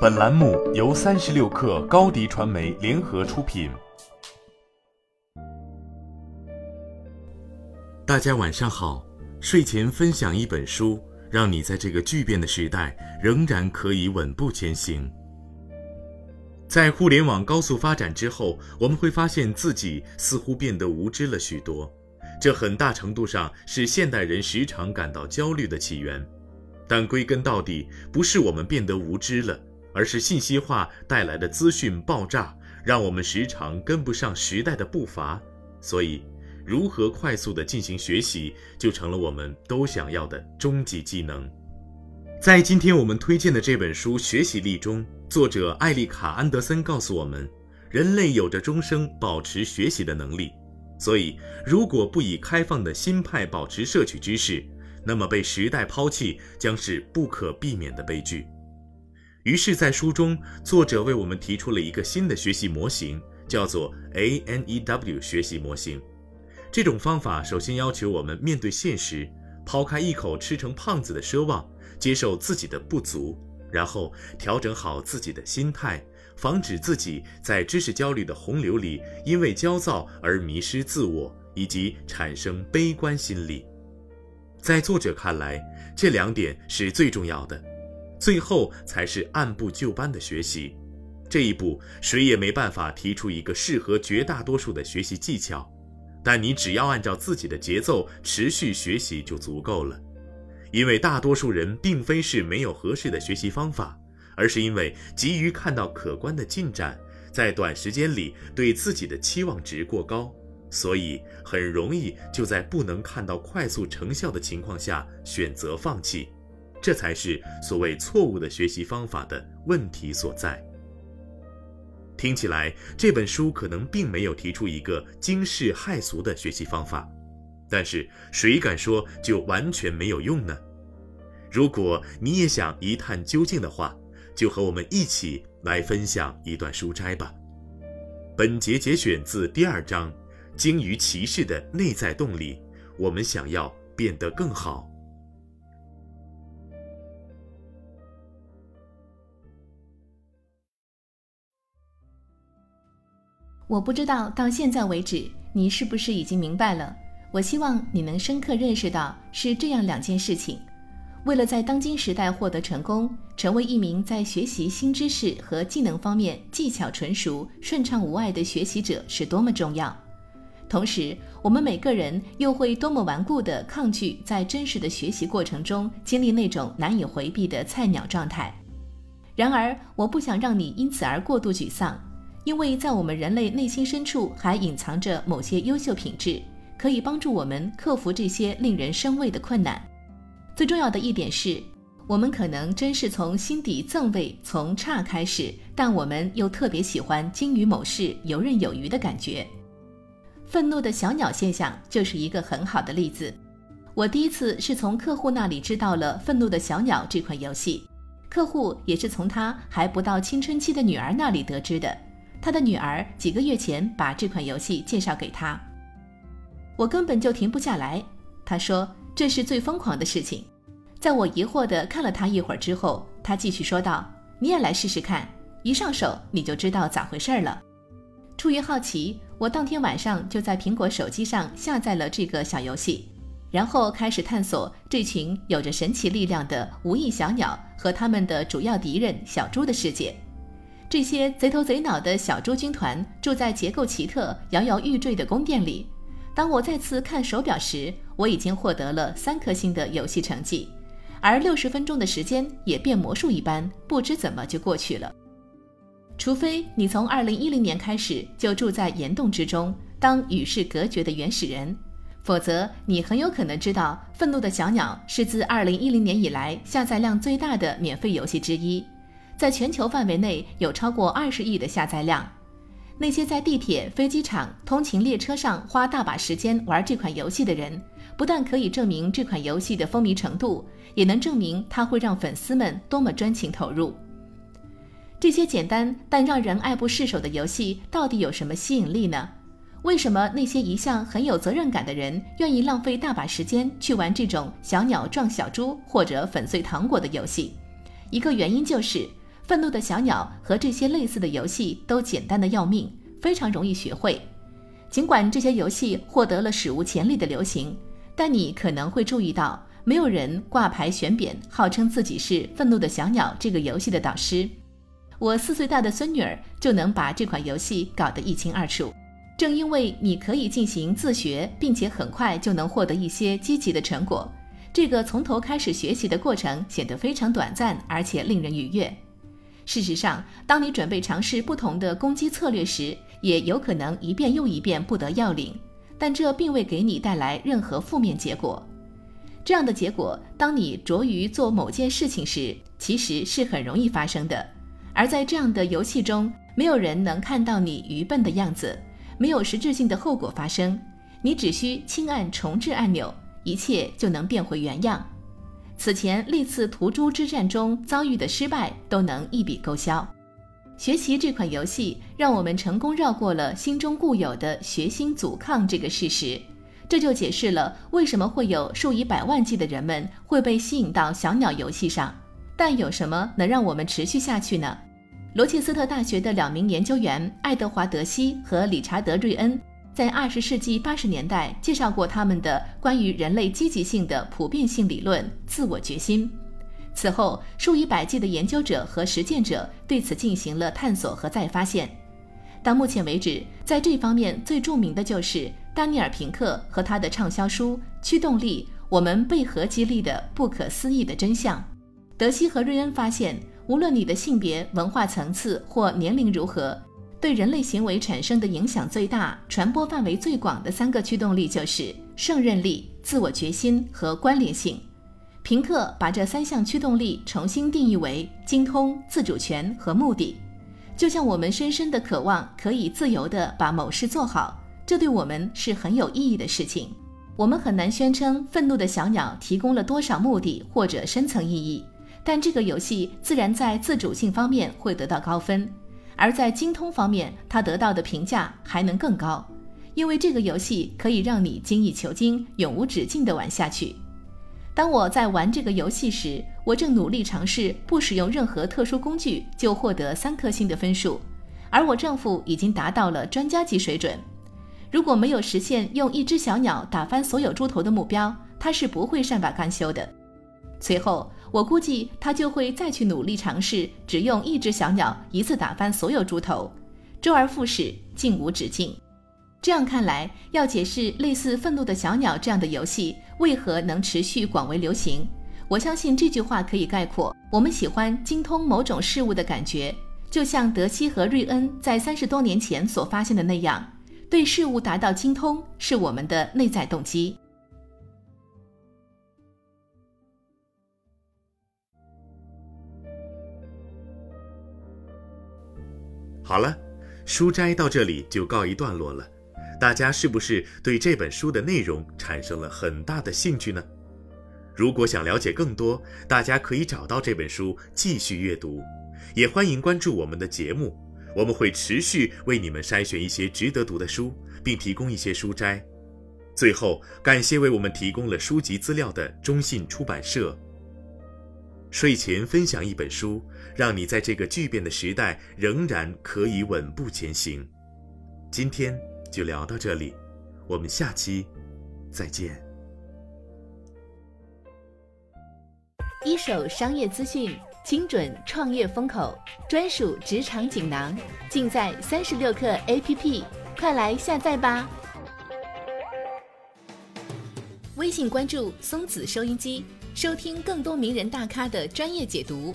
本栏目由三十六氪高低传媒联合出品。大家晚上好，睡前分享一本书，让你在这个巨变的时代仍然可以稳步前行。在互联网高速发展之后，我们会发现自己似乎变得无知了许多，这很大程度上是现代人时常感到焦虑的起源。但归根到底，不是我们变得无知了，而是信息化带来的资讯爆炸，让我们时常跟不上时代的步伐。所以，如何快速地进行学习，就成了我们都想要的终极技能。在今天我们推荐的这本书《学习力》中，作者艾丽卡·安德森告诉我们，人类有着终生保持学习的能力。所以，如果不以开放的心态保持摄取知识，那么被时代抛弃将是不可避免的悲剧。于是，在书中，作者为我们提出了一个新的学习模型，叫做 ANEW 学习模型。这种方法首先要求我们面对现实，抛开一口吃成胖子的奢望，接受自己的不足，然后调整好自己的心态，防止自己在知识焦虑的洪流里因为焦躁而迷失自我，以及产生悲观心理。在作者看来，这两点是最重要的，最后才是按部就班的学习。这一步谁也没办法提出一个适合绝大多数的学习技巧，但你只要按照自己的节奏持续学习就足够了。因为大多数人并非是没有合适的学习方法，而是因为急于看到可观的进展，在短时间里对自己的期望值过高。所以很容易就在不能看到快速成效的情况下选择放弃，这才是所谓错误的学习方法的问题所在。听起来这本书可能并没有提出一个惊世骇俗的学习方法，但是谁敢说就完全没有用呢？如果你也想一探究竟的话，就和我们一起来分享一段书摘吧。本节节选自第二章。精于骑士的内在动力，我们想要变得更好。我不知道到现在为止，你是不是已经明白了？我希望你能深刻认识到是这样两件事情：为了在当今时代获得成功，成为一名在学习新知识和技能方面技巧纯熟、顺畅无碍的学习者是多么重要。同时，我们每个人又会多么顽固地抗拒在真实的学习过程中经历那种难以回避的菜鸟状态。然而，我不想让你因此而过度沮丧，因为在我们人类内心深处还隐藏着某些优秀品质，可以帮助我们克服这些令人生畏的困难。最重要的一点是，我们可能真是从心底憎畏从差开始，但我们又特别喜欢精于某事、游刃有余的感觉。愤怒的小鸟现象就是一个很好的例子。我第一次是从客户那里知道了《愤怒的小鸟》这款游戏，客户也是从他还不到青春期的女儿那里得知的。他的女儿几个月前把这款游戏介绍给他，我根本就停不下来。他说这是最疯狂的事情。在我疑惑地看了他一会儿之后，他继续说道：“你也来试试看，一上手你就知道咋回事了。”出于好奇。我当天晚上就在苹果手机上下载了这个小游戏，然后开始探索这群有着神奇力量的无翼小鸟和他们的主要敌人小猪的世界。这些贼头贼脑的小猪军团住在结构奇特、摇摇欲坠的宫殿里。当我再次看手表时，我已经获得了三颗星的游戏成绩，而六十分钟的时间也变魔术一般，不知怎么就过去了。除非你从二零一零年开始就住在岩洞之中，当与世隔绝的原始人，否则你很有可能知道，《愤怒的小鸟》是自二零一零年以来下载量最大的免费游戏之一，在全球范围内有超过二十亿的下载量。那些在地铁、飞机场、通勤列车上花大把时间玩这款游戏的人，不但可以证明这款游戏的风靡程度，也能证明它会让粉丝们多么专情投入。这些简单但让人爱不释手的游戏到底有什么吸引力呢？为什么那些一向很有责任感的人愿意浪费大把时间去玩这种小鸟撞小猪或者粉碎糖果的游戏？一个原因就是，愤怒的小鸟和这些类似的游戏都简单的要命，非常容易学会。尽管这些游戏获得了史无前例的流行，但你可能会注意到，没有人挂牌悬匾，号称自己是《愤怒的小鸟》这个游戏的导师。我四岁大的孙女儿就能把这款游戏搞得一清二楚。正因为你可以进行自学，并且很快就能获得一些积极的成果，这个从头开始学习的过程显得非常短暂，而且令人愉悦。事实上，当你准备尝试不同的攻击策略时，也有可能一遍又一遍不得要领，但这并未给你带来任何负面结果。这样的结果，当你着于做某件事情时，其实是很容易发生的。而在这样的游戏中，没有人能看到你愚笨的样子。没有实质性的后果发生，你只需轻按重置按钮，一切就能变回原样。此前历次屠猪之战中遭遇的失败都能一笔勾销。学习这款游戏，让我们成功绕过了心中固有的学心阻抗这个事实，这就解释了为什么会有数以百万计的人们会被吸引到小鸟游戏上。但有什么能让我们持续下去呢？罗切斯特大学的两名研究员爱德华·德西和理查德·瑞恩，在二十世纪八十年代介绍过他们的关于人类积极性的普遍性理论——自我决心。此后，数以百计的研究者和实践者对此进行了探索和再发现。到目前为止，在这方面最著名的就是丹尼尔·平克和他的畅销书《驱动力：我们被何激励的不可思议的真相》。德西和瑞恩发现。无论你的性别、文化层次或年龄如何，对人类行为产生的影响最大、传播范围最广的三个驱动力就是胜任力、自我决心和关联性。平克把这三项驱动力重新定义为精通、自主权和目的。就像我们深深的渴望可以自由地把某事做好，这对我们是很有意义的事情。我们很难宣称愤怒的小鸟提供了多少目的或者深层意义。但这个游戏自然在自主性方面会得到高分，而在精通方面，它得到的评价还能更高，因为这个游戏可以让你精益求精、永无止境地玩下去。当我在玩这个游戏时，我正努力尝试不使用任何特殊工具就获得三颗星的分数，而我丈夫已经达到了专家级水准。如果没有实现用一只小鸟打翻所有猪头的目标，他是不会善罢甘休的。随后。我估计他就会再去努力尝试，只用一只小鸟一次打翻所有猪头，周而复始，竟无止境。这样看来，要解释类似《愤怒的小鸟》这样的游戏为何能持续广为流行，我相信这句话可以概括：我们喜欢精通某种事物的感觉，就像德西和瑞恩在三十多年前所发现的那样，对事物达到精通是我们的内在动机。好了，书斋到这里就告一段落了。大家是不是对这本书的内容产生了很大的兴趣呢？如果想了解更多，大家可以找到这本书继续阅读。也欢迎关注我们的节目，我们会持续为你们筛选一些值得读的书，并提供一些书斋。最后，感谢为我们提供了书籍资料的中信出版社。睡前分享一本书，让你在这个巨变的时代仍然可以稳步前行。今天就聊到这里，我们下期再见。一手商业资讯，精准创业风口，专属职场锦囊，尽在三十六课 APP，快来下载吧！微信关注松子收音机。收听更多名人大咖的专业解读。